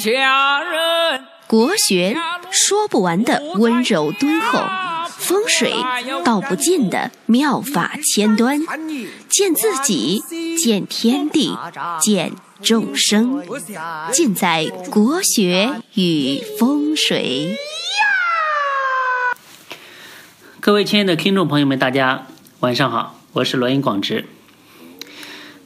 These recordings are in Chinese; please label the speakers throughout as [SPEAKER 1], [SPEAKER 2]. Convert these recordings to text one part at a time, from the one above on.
[SPEAKER 1] 下人。
[SPEAKER 2] 国学说不完的温柔敦厚，风水道不尽的妙法千端，见自己，见天地，见众生，尽在国学与风水。
[SPEAKER 3] 各位亲爱的听众朋友们，大家晚上好，我是罗音广直。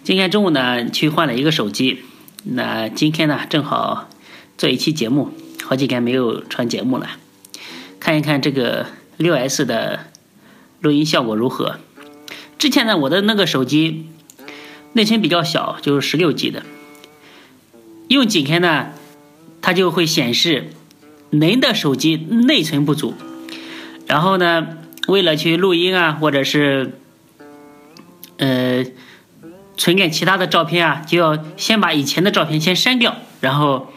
[SPEAKER 3] 今天中午呢，去换了一个手机，那今天呢，正好做一期节目。好几天没有传节目了，看一看这个六 S 的录音效果如何？之前呢，我的那个手机内存比较小，就是十六 G 的，用几天呢，它就会显示您的手机内存不足。然后呢，为了去录音啊，或者是呃存点其他的照片啊，就要先把以前的照片先删掉，然后。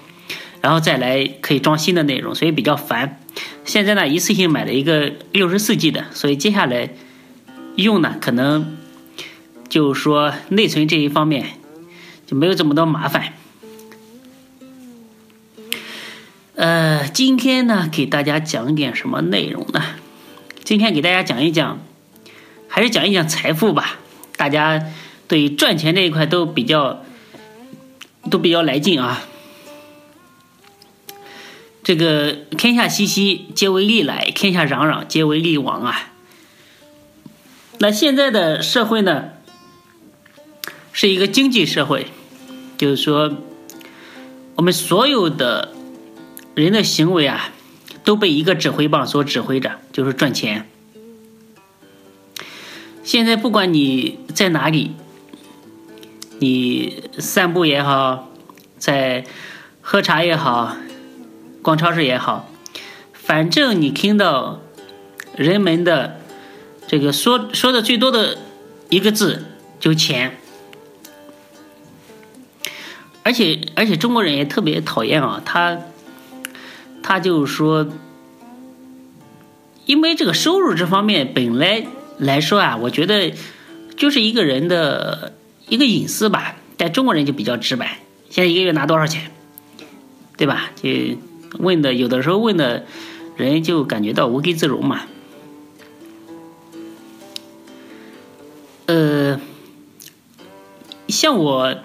[SPEAKER 3] 然后再来可以装新的内容，所以比较烦。现在呢，一次性买了一个六十四 G 的，所以接下来用呢，可能就说内存这一方面就没有这么多麻烦。呃，今天呢，给大家讲点什么内容呢？今天给大家讲一讲，还是讲一讲财富吧。大家对赚钱这一块都比较都比较来劲啊。这个天下熙熙，皆为利来；天下攘攘，皆为利往啊。那现在的社会呢，是一个经济社会，就是说，我们所有的人的行为啊，都被一个指挥棒所指挥着，就是赚钱。现在不管你在哪里，你散步也好，在喝茶也好。逛超市也好，反正你听到人们的这个说说的最多的一个字就钱，而且而且中国人也特别讨厌啊，他他就说，因为这个收入这方面本来来说啊，我觉得就是一个人的一个隐私吧，但中国人就比较直白，现在一个月拿多少钱，对吧？就。问的有的时候问的人就感觉到无地自容嘛。呃，像我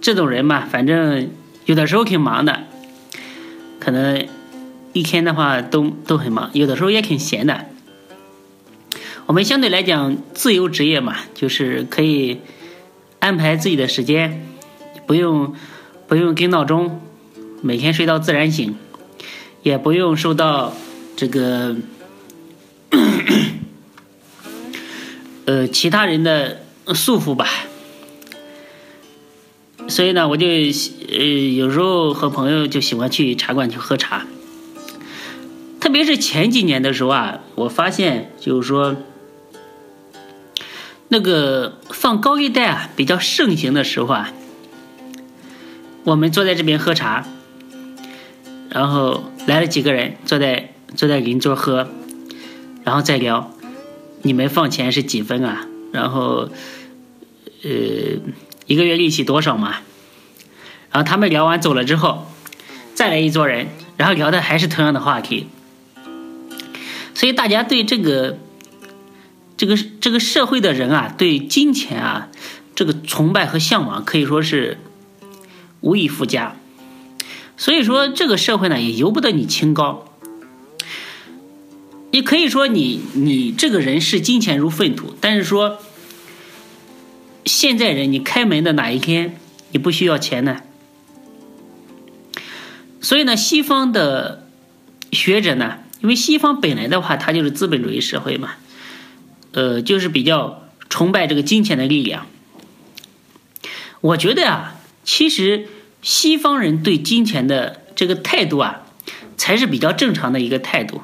[SPEAKER 3] 这种人嘛，反正有的时候挺忙的，可能一天的话都都很忙，有的时候也挺闲的。我们相对来讲自由职业嘛，就是可以安排自己的时间，不用不用跟闹钟。每天睡到自然醒，也不用受到这个 呃其他人的束缚吧。所以呢，我就呃有时候和朋友就喜欢去茶馆去喝茶。特别是前几年的时候啊，我发现就是说那个放高利贷啊比较盛行的时候啊，我们坐在这边喝茶。然后来了几个人，坐在坐在邻桌喝，然后再聊，你们放钱是几分啊？然后，呃，一个月利息多少嘛？然后他们聊完走了之后，再来一桌人，然后聊的还是同样的话题。所以大家对这个这个这个社会的人啊，对金钱啊，这个崇拜和向往可以说是无以复加。所以说，这个社会呢也由不得你清高。你可以说，你你这个人视金钱如粪土，但是说，现在人你开门的哪一天你不需要钱呢？所以呢，西方的学者呢，因为西方本来的话，它就是资本主义社会嘛，呃，就是比较崇拜这个金钱的力量。我觉得啊，其实。西方人对金钱的这个态度啊，才是比较正常的一个态度，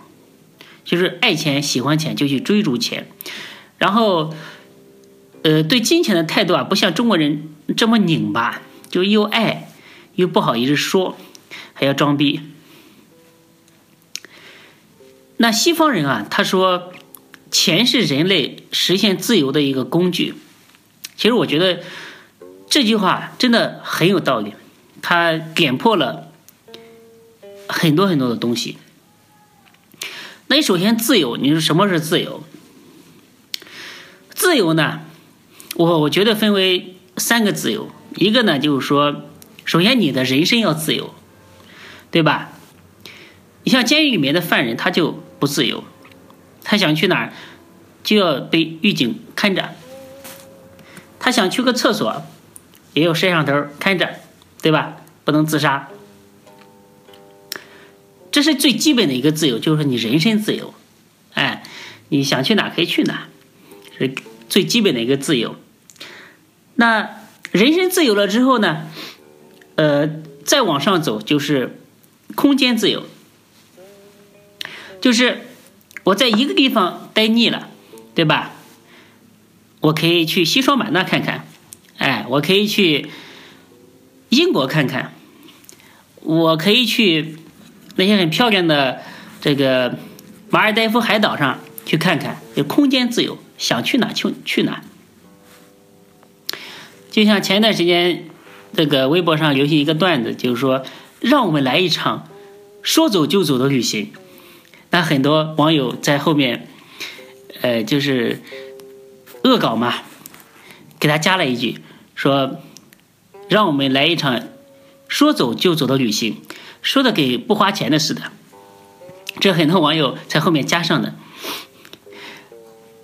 [SPEAKER 3] 就是爱钱、喜欢钱就去追逐钱，然后，呃，对金钱的态度啊，不像中国人这么拧巴，就又爱又不好意思说，还要装逼。那西方人啊，他说，钱是人类实现自由的一个工具。其实我觉得这句话真的很有道理。他点破了很多很多的东西。那你首先自由，你说什么是自由？自由呢，我我觉得分为三个自由，一个呢就是说，首先你的人身要自由，对吧？你像监狱里面的犯人，他就不自由，他想去哪儿就要被狱警看着，他想去个厕所也有摄像头看着，对吧？不能自杀。这是最基本的一个自由，就是你人身自由，哎，你想去哪可以去哪，是最基本的一个自由。那人身自由了之后呢，呃，再往上走就是空间自由，就是我在一个地方待腻了，对吧？我可以去西双版纳看看，哎，我可以去英国看看，我可以去。那些很漂亮的这个马尔代夫海岛上去看看，有空间自由，想去哪去去哪。就像前一段时间这个微博上流行一个段子，就是说让我们来一场说走就走的旅行。那很多网友在后面，呃，就是恶搞嘛，给他加了一句说，让我们来一场说走就走的旅行。说的给不花钱的似的，这很多网友在后面加上的。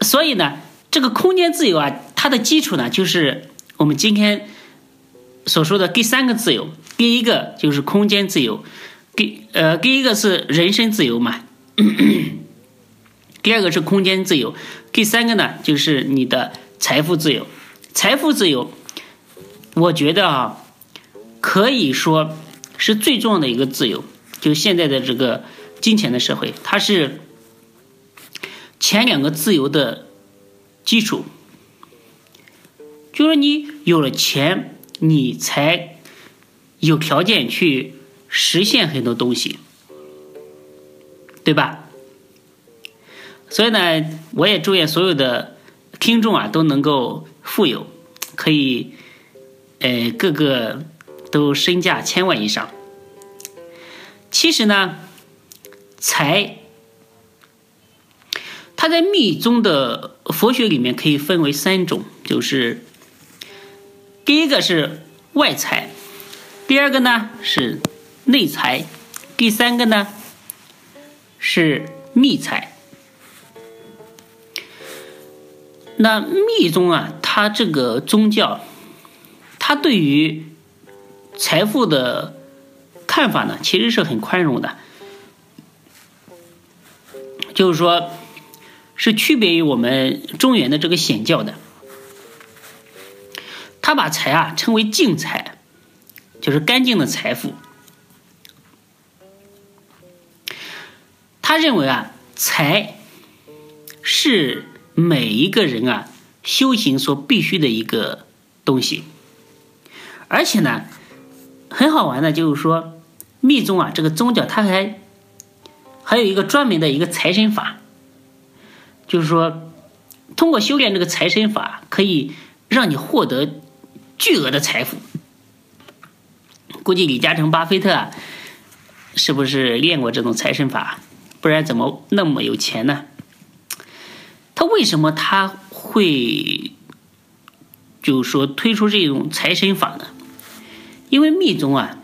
[SPEAKER 3] 所以呢，这个空间自由啊，它的基础呢，就是我们今天所说的第三个自由。第一个就是空间自由，第呃第一个是人身自由嘛，第二个是空间自由，第三个呢就是你的财富自由。财富自由，我觉得啊，可以说。是最重要的一个自由，就现在的这个金钱的社会，它是前两个自由的基础。就是你有了钱，你才有条件去实现很多东西，对吧？所以呢，我也祝愿所有的听众啊都能够富有，可以，呃，个个。都身价千万以上。其实呢，财，它在密宗的佛学里面可以分为三种，就是第一个是外财，第二个呢是内财，第三个呢是密财。那密宗啊，它这个宗教，他对于财富的看法呢，其实是很宽容的，就是说，是区别于我们中原的这个显教的。他把财啊称为净财，就是干净的财富。他认为啊，财是每一个人啊修行所必须的一个东西，而且呢。很好玩的，就是说，密宗啊，这个宗教它还还有一个专门的一个财神法，就是说，通过修炼这个财神法，可以让你获得巨额的财富。估计李嘉诚、巴菲特啊，是不是练过这种财神法？不然怎么那么有钱呢？他为什么他会，就是说推出这种财神法呢？因为密宗啊，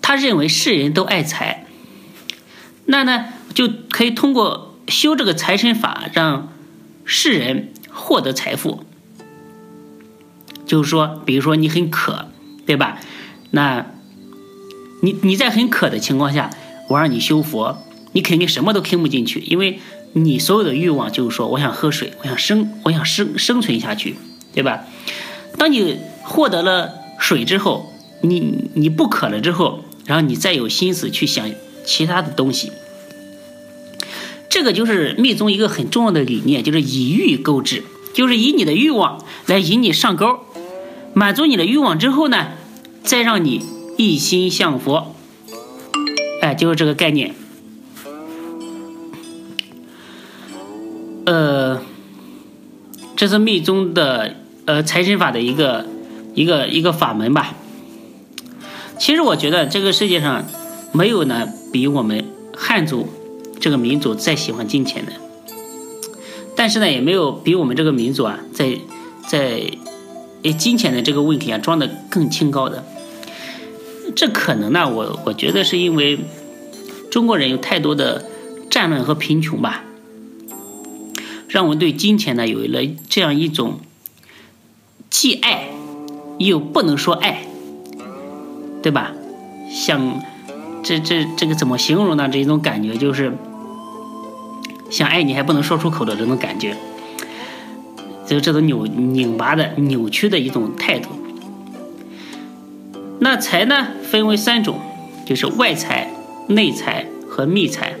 [SPEAKER 3] 他认为世人都爱财，那呢就可以通过修这个财神法，让世人获得财富。就是说，比如说你很渴，对吧？那，你你在很渴的情况下，我让你修佛，你肯定什么都听不进去，因为你所有的欲望就是说，我想喝水，我想生，我想生生存下去，对吧？当你获得了水之后，你你不渴了之后，然后你再有心思去想其他的东西。这个就是密宗一个很重要的理念，就是以欲购置，就是以你的欲望来引你上钩，满足你的欲望之后呢，再让你一心向佛。哎，就是这个概念。呃，这是密宗的呃财神法的一个。一个一个法门吧。其实我觉得这个世界上没有呢比我们汉族这个民族再喜欢金钱的，但是呢也没有比我们这个民族啊在在诶金钱的这个问题啊装的更清高的。这可能呢我我觉得是因为中国人有太多的战乱和贫穷吧，让我们对金钱呢有了这样一种既爱又不能说爱。对吧？像这这这个怎么形容呢？这一种感觉就是想爱你还不能说出口的这种感觉，就这种扭拧巴的扭曲的一种态度。那财呢，分为三种，就是外财、内财和秘财。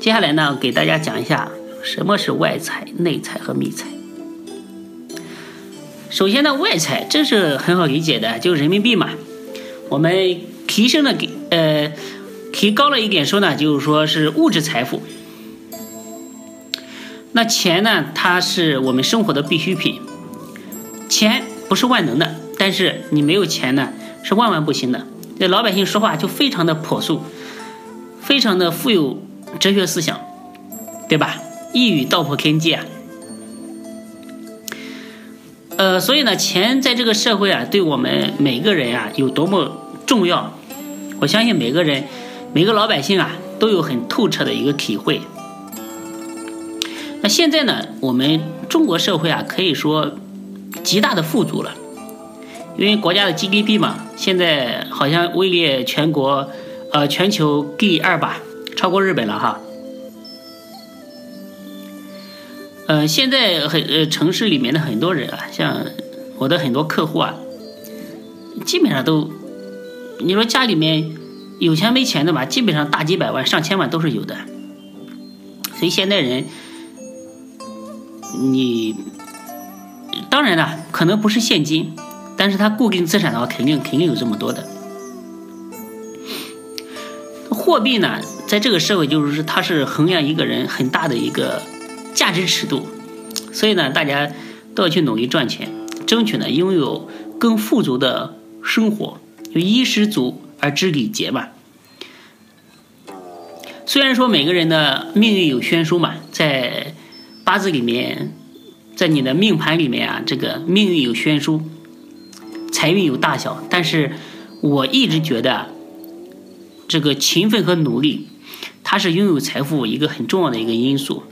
[SPEAKER 3] 接下来呢，给大家讲一下什么是外财、内财和秘财。首先呢，外财这是很好理解的，就是人民币嘛。我们提升了给呃提高了一点说呢，就是说是物质财富。那钱呢，它是我们生活的必需品。钱不是万能的，但是你没有钱呢，是万万不行的。这老百姓说话就非常的朴素，非常的富有哲学思想，对吧？一语道破天机啊。呃，所以呢，钱在这个社会啊，对我们每个人啊有多么重要，我相信每个人、每个老百姓啊都有很透彻的一个体会。那现在呢，我们中国社会啊，可以说极大的富足了，因为国家的 GDP 嘛，现在好像位列全国呃全球第二吧，超过日本了哈。呃，现在很呃城市里面的很多人啊，像我的很多客户啊，基本上都，你说家里面有钱没钱的吧，基本上大几百万、上千万都是有的。所以现代人，你当然了，可能不是现金，但是他固定资产的话，肯定肯定有这么多的。货币呢，在这个社会就是它是衡量一个人很大的一个。价值尺度，所以呢，大家都要去努力赚钱，争取呢拥有更富足的生活，就衣食足而知礼节嘛。虽然说每个人的命运有悬殊嘛，在八字里面，在你的命盘里面啊，这个命运有悬殊，财运有大小，但是我一直觉得，这个勤奋和努力，它是拥有财富一个很重要的一个因素。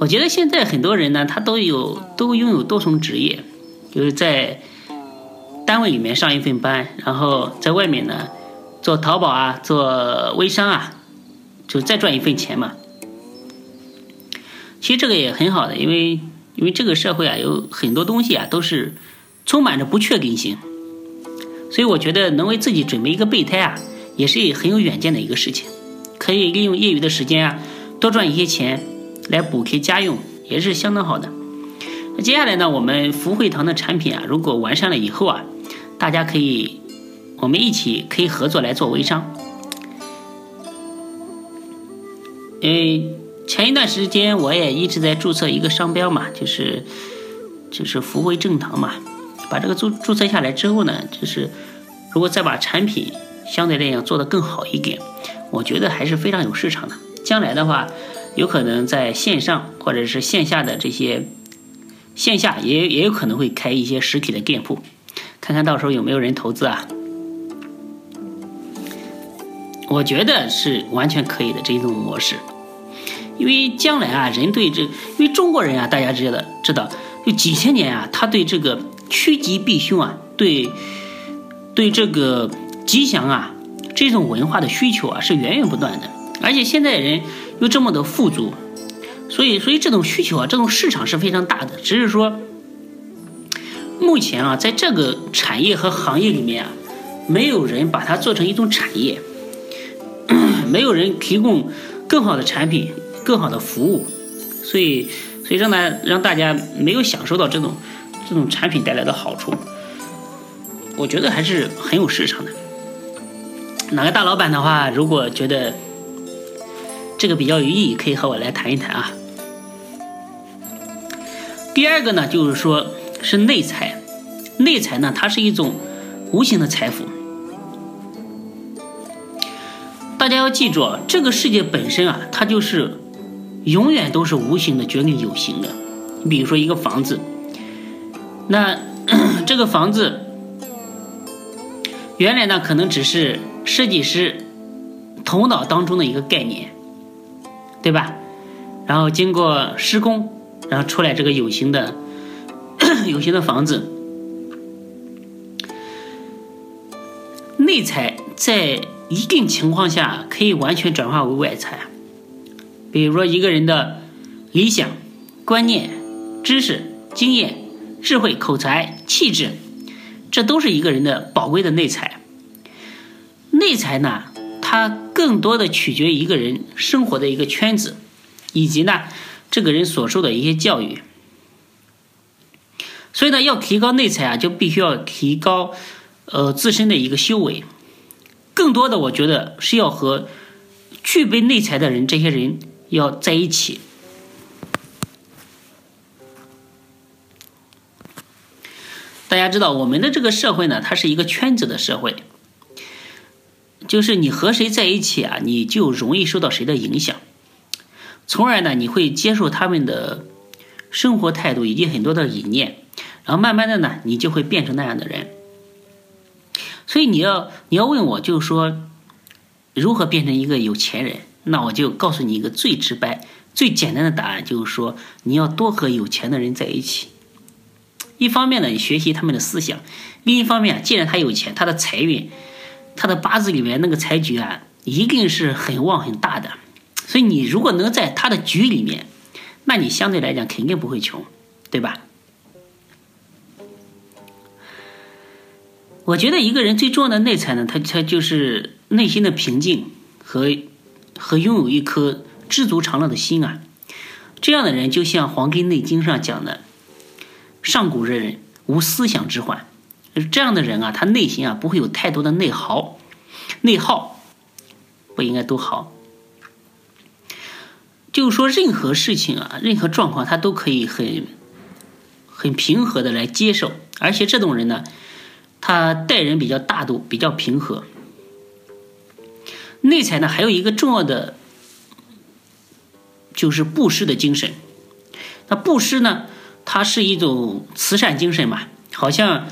[SPEAKER 3] 我觉得现在很多人呢，他都有都拥有多重职业，就是在单位里面上一份班，然后在外面呢做淘宝啊，做微商啊，就再赚一份钱嘛。其实这个也很好的，因为因为这个社会啊，有很多东西啊都是充满着不确定性，所以我觉得能为自己准备一个备胎啊，也是很有远见的一个事情，可以利用业余的时间啊，多赚一些钱。来补贴家用也是相当好的。那接下来呢，我们福慧堂的产品啊，如果完善了以后啊，大家可以我们一起可以合作来做微商。嗯，前一段时间我也一直在注册一个商标嘛，就是就是福慧正堂嘛。把这个注注册下来之后呢，就是如果再把产品相对来讲做得更好一点，我觉得还是非常有市场的。将来的话。有可能在线上或者是线下的这些线下也也有可能会开一些实体的店铺，看看到时候有没有人投资啊？我觉得是完全可以的这一种模式，因为将来啊，人对这，因为中国人啊，大家知道知道，就几千年啊，他对这个趋吉避凶啊，对对这个吉祥啊，这种文化的需求啊，是源源不断的，而且现在人。又这么的富足，所以所以这种需求啊，这种市场是非常大的。只是说，目前啊，在这个产业和行业里面啊，没有人把它做成一种产业，没有人提供更好的产品、更好的服务，所以所以让大让大家没有享受到这种这种产品带来的好处。我觉得还是很有市场的。哪个大老板的话，如果觉得。这个比较有意义，可以和我来谈一谈啊。第二个呢，就是说是内财，内财呢，它是一种无形的财富。大家要记住啊，这个世界本身啊，它就是永远都是无形的决定有形的。你比如说一个房子，那 这个房子原来呢，可能只是设计师头脑当中的一个概念，对吧？然后经过施工，然后出来这个有形的 有形的房子。内财在一定情况下可以完全转化为外财，比如说一个人的理想、观念、知识、经验、智慧、口才、气质，这都是一个人的宝贵的内财。内财呢，它更多的取决于一个人生活的一个圈子，以及呢这个人所受的一些教育。所以呢，要提高内才啊，就必须要提高。呃，自身的一个修为，更多的我觉得是要和具备内才的人，这些人要在一起。大家知道，我们的这个社会呢，它是一个圈子的社会，就是你和谁在一起啊，你就容易受到谁的影响，从而呢，你会接受他们的生活态度以及很多的理念，然后慢慢的呢，你就会变成那样的人。所以你要你要问我，就是说如何变成一个有钱人？那我就告诉你一个最直白、最简单的答案，就是说你要多和有钱的人在一起。一方面呢，你学习他们的思想；另一方面，既然他有钱，他的财运，他的八字里面那个财局啊，一定是很旺很大的。所以你如果能在他的局里面，那你相对来讲肯定不会穷，对吧？我觉得一个人最重要的内财呢，他他就是内心的平静和和拥有一颗知足常乐的心啊。这样的人就像《黄帝内经》上讲的，上古之人无思想之患。这样的人啊，他内心啊不会有太多的内耗，内耗不应该都好。就是说，任何事情啊，任何状况，他都可以很很平和的来接受，而且这种人呢。他待人比较大度，比较平和。内财呢，还有一个重要的就是布施的精神。那布施呢，它是一种慈善精神嘛。好像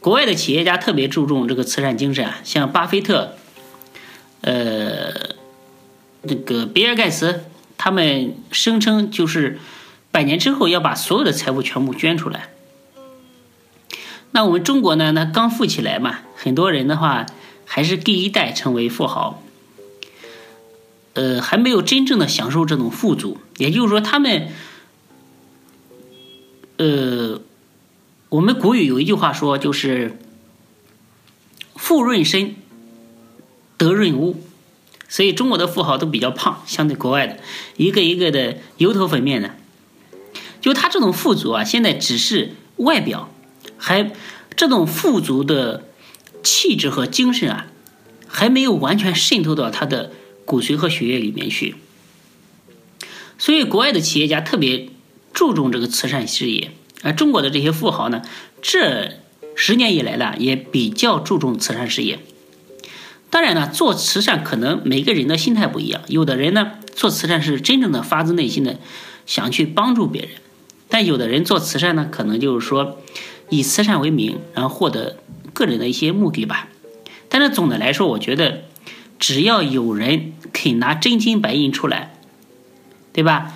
[SPEAKER 3] 国外的企业家特别注重这个慈善精神啊，像巴菲特、呃，那个比尔盖茨，他们声称就是百年之后要把所有的财富全部捐出来。那我们中国呢？那刚富起来嘛，很多人的话还是第一代成为富豪，呃，还没有真正的享受这种富足。也就是说，他们，呃，我们古语有一句话说，就是“富润身，德润物”，所以中国的富豪都比较胖，相对国外的，一个一个的油头粉面的。就他这种富足啊，现在只是外表。还这种富足的气质和精神啊，还没有完全渗透到他的骨髓和血液里面去。所以，国外的企业家特别注重这个慈善事业，而中国的这些富豪呢，这十年以来呢，也比较注重慈善事业。当然呢，做慈善可能每个人的心态不一样，有的人呢，做慈善是真正的发自内心的想去帮助别人，但有的人做慈善呢，可能就是说。以慈善为名，然后获得个人的一些目的吧。但是总的来说，我觉得只要有人肯拿真金白银出来，对吧？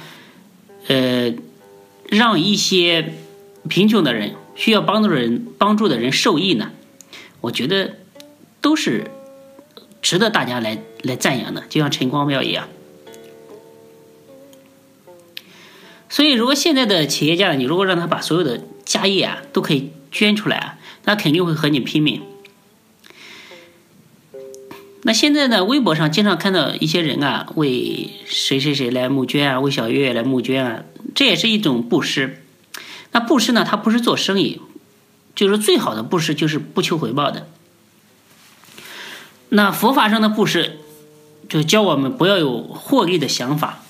[SPEAKER 3] 呃，让一些贫穷的人、需要帮助的人、帮助的人受益呢，我觉得都是值得大家来来赞扬的。就像陈光标一样。所以，如果现在的企业家，你如果让他把所有的家业啊都可以捐出来啊，那肯定会和你拼命。那现在呢，微博上经常看到一些人啊为谁谁谁来募捐啊，为小月月来募捐啊，这也是一种布施。那布施呢，它不是做生意，就是最好的布施就是不求回报的。那佛法上的布施，就教我们不要有获利的想法，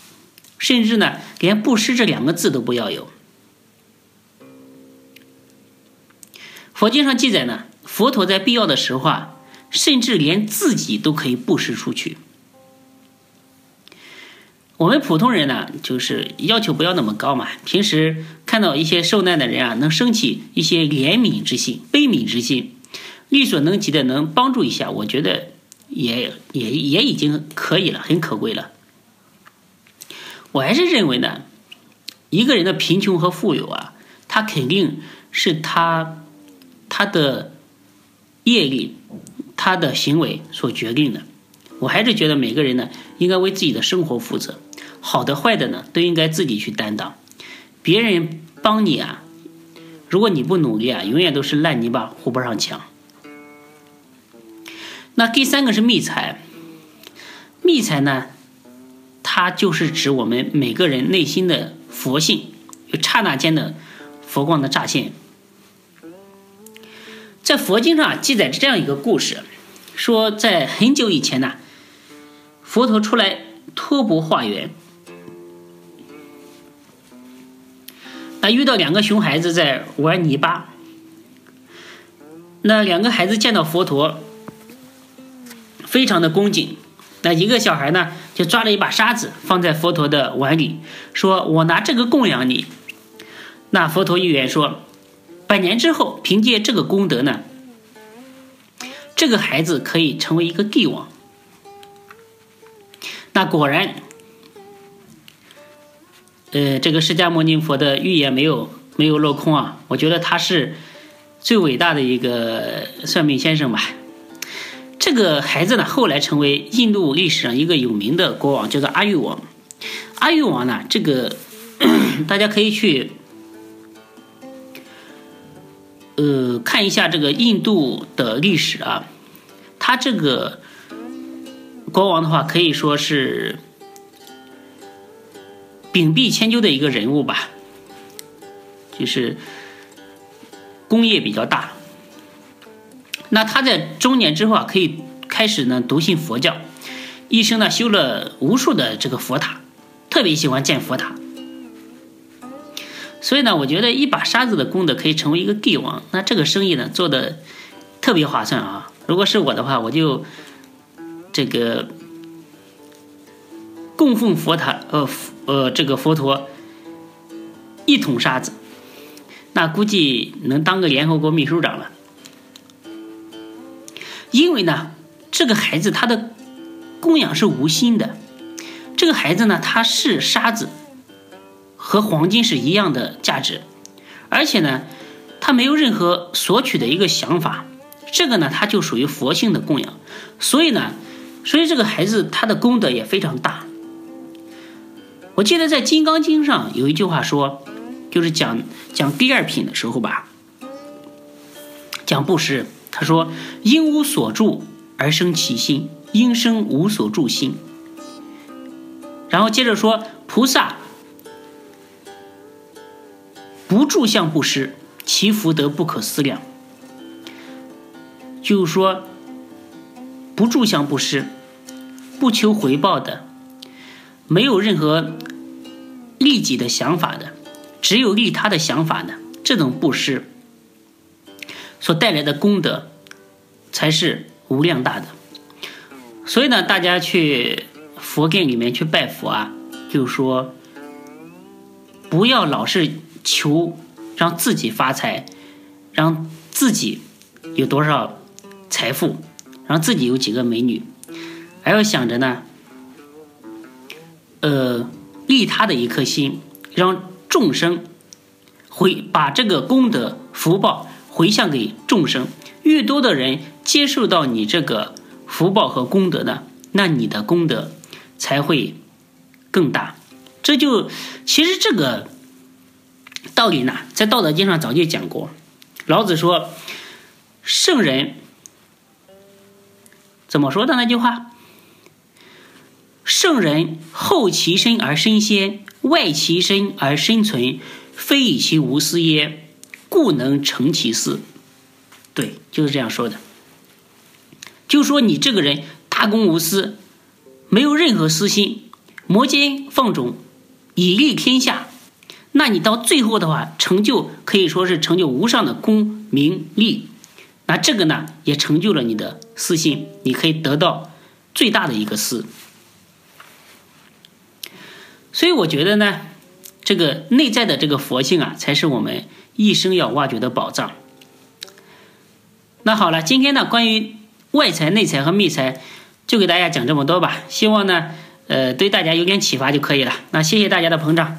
[SPEAKER 3] 甚至呢，连布施这两个字都不要有。佛经上记载呢，佛陀在必要的时候啊，甚至连自己都可以布施出去。我们普通人呢，就是要求不要那么高嘛。平时看到一些受难的人啊，能升起一些怜悯之心、悲悯之心，力所能及的能帮助一下，我觉得也也也已经可以了，很可贵了。我还是认为呢，一个人的贫穷和富有啊，他肯定是他他的业力、他的行为所决定的。我还是觉得每个人呢，应该为自己的生活负责。好的坏的呢，都应该自己去担当。别人帮你啊，如果你不努力啊，永远都是烂泥巴糊不上墙。那第三个是密财，密财呢，它就是指我们每个人内心的佛性，有刹那间的佛光的乍现。在佛经上记载着这样一个故事，说在很久以前呢，佛陀出来托钵化缘。那遇到两个熊孩子在玩泥巴，那两个孩子见到佛陀，非常的恭敬。那一个小孩呢，就抓了一把沙子放在佛陀的碗里，说：“我拿这个供养你。”那佛陀预言说，百年之后，凭借这个功德呢，这个孩子可以成为一个帝王。那果然。呃，这个释迦牟尼佛的预言没有没有落空啊！我觉得他是最伟大的一个算命先生吧。这个孩子呢，后来成为印度历史上一个有名的国王，叫做阿育王。阿育王呢，这个 大家可以去呃看一下这个印度的历史啊。他这个国王的话，可以说是。秉璧千秋的一个人物吧，就是功业比较大。那他在中年之后啊，可以开始呢笃信佛教，一生呢修了无数的这个佛塔，特别喜欢建佛塔。所以呢，我觉得一把沙子的功德可以成为一个帝王，那这个生意呢做的特别划算啊！如果是我的话，我就这个。供奉佛塔，呃，呃，这个佛陀一桶沙子，那估计能当个联合国秘书长了。因为呢，这个孩子他的供养是无心的，这个孩子呢，他是沙子，和黄金是一样的价值，而且呢，他没有任何索取的一个想法，这个呢，他就属于佛性的供养，所以呢，所以这个孩子他的功德也非常大。我记得在《金刚经》上有一句话说，就是讲讲第二品的时候吧，讲布施。他说：“因无所住而生其心，因生无所住心。”然后接着说：“菩萨不住相布施，其福德不可思量。”就是说，不住相布施，不求回报的。没有任何利己的想法的，只有利他的想法的这种布施所带来的功德，才是无量大的。所以呢，大家去佛殿里面去拜佛啊，就是说不要老是求让自己发财，让自己有多少财富，让自己有几个美女，还要想着呢。呃，利他的一颗心，让众生回把这个功德福报回向给众生，越多的人接受到你这个福报和功德呢，那你的功德才会更大。这就其实这个道理呢，在《道德经》上早就讲过。老子说：“圣人怎么说的那句话？”圣人后其身而身先，外其身而身存，非以其无私耶？故能成其私。对，就是这样说的。就说你这个人大公无私，没有任何私心，摩肩放踵，以利天下，那你到最后的话，成就可以说是成就无上的功名利。那这个呢，也成就了你的私心，你可以得到最大的一个私。所以我觉得呢，这个内在的这个佛性啊，才是我们一生要挖掘的宝藏。那好了，今天呢，关于外财、内财和秘财，就给大家讲这么多吧。希望呢，呃，对大家有点启发就可以了。那谢谢大家的捧场。